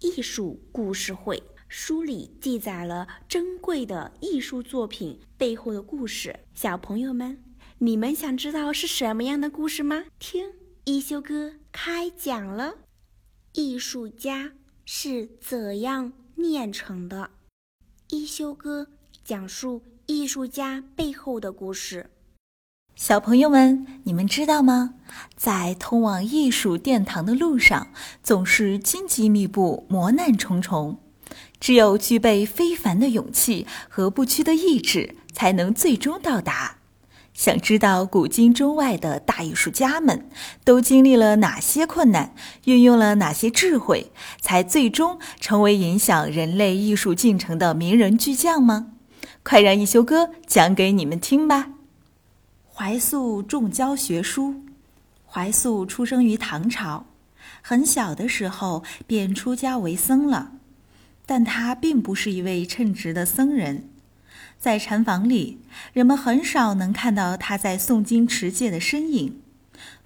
艺术故事会》，书里记载了珍贵的艺术作品背后的故事。小朋友们，你们想知道是什么样的故事吗？听。一休哥开讲了，艺术家是怎样炼成的？一休哥讲述艺术家背后的故事。小朋友们，你们知道吗？在通往艺术殿堂的路上，总是荆棘密布、磨难重重。只有具备非凡的勇气和不屈的意志，才能最终到达。想知道古今中外的大艺术家们都经历了哪些困难，运用了哪些智慧，才最终成为影响人类艺术进程的名人巨匠吗？快让一休哥讲给你们听吧。怀素重教学书。怀素出生于唐朝，很小的时候便出家为僧了，但他并不是一位称职的僧人。在禅房里，人们很少能看到他在诵经持戒的身影，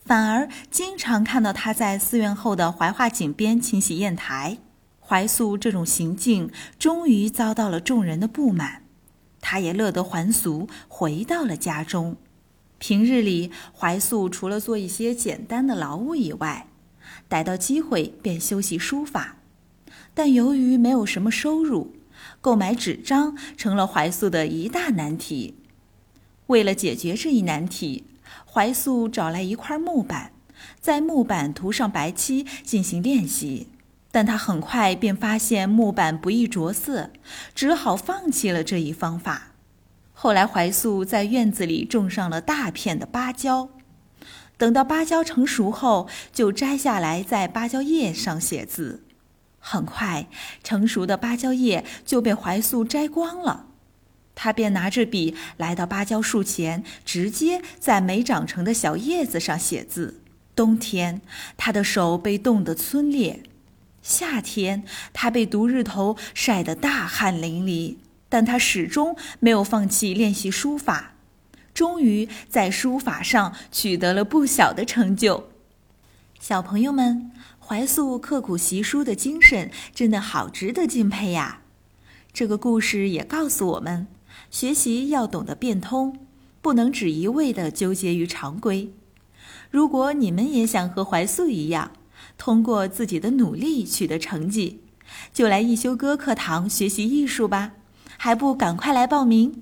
反而经常看到他在寺院后的怀化井边清洗砚台。怀素这种行径终于遭到了众人的不满，他也乐得还俗，回到了家中。平日里，怀素除了做一些简单的劳务以外，逮到机会便修习书法，但由于没有什么收入。购买纸张成了怀素的一大难题。为了解决这一难题，怀素找来一块木板，在木板涂上白漆进行练习。但他很快便发现木板不易着色，只好放弃了这一方法。后来，怀素在院子里种上了大片的芭蕉，等到芭蕉成熟后，就摘下来在芭蕉叶上写字。很快，成熟的芭蕉叶就被怀素摘光了，他便拿着笔来到芭蕉树前，直接在没长成的小叶子上写字。冬天，他的手被冻得皴裂；夏天，他被毒日头晒得大汗淋漓。但他始终没有放弃练习书法，终于在书法上取得了不小的成就。小朋友们。怀素刻苦习书的精神真的好值得敬佩呀！这个故事也告诉我们，学习要懂得变通，不能只一味的纠结于常规。如果你们也想和怀素一样，通过自己的努力取得成绩，就来一休哥课堂学习艺术吧！还不赶快来报名？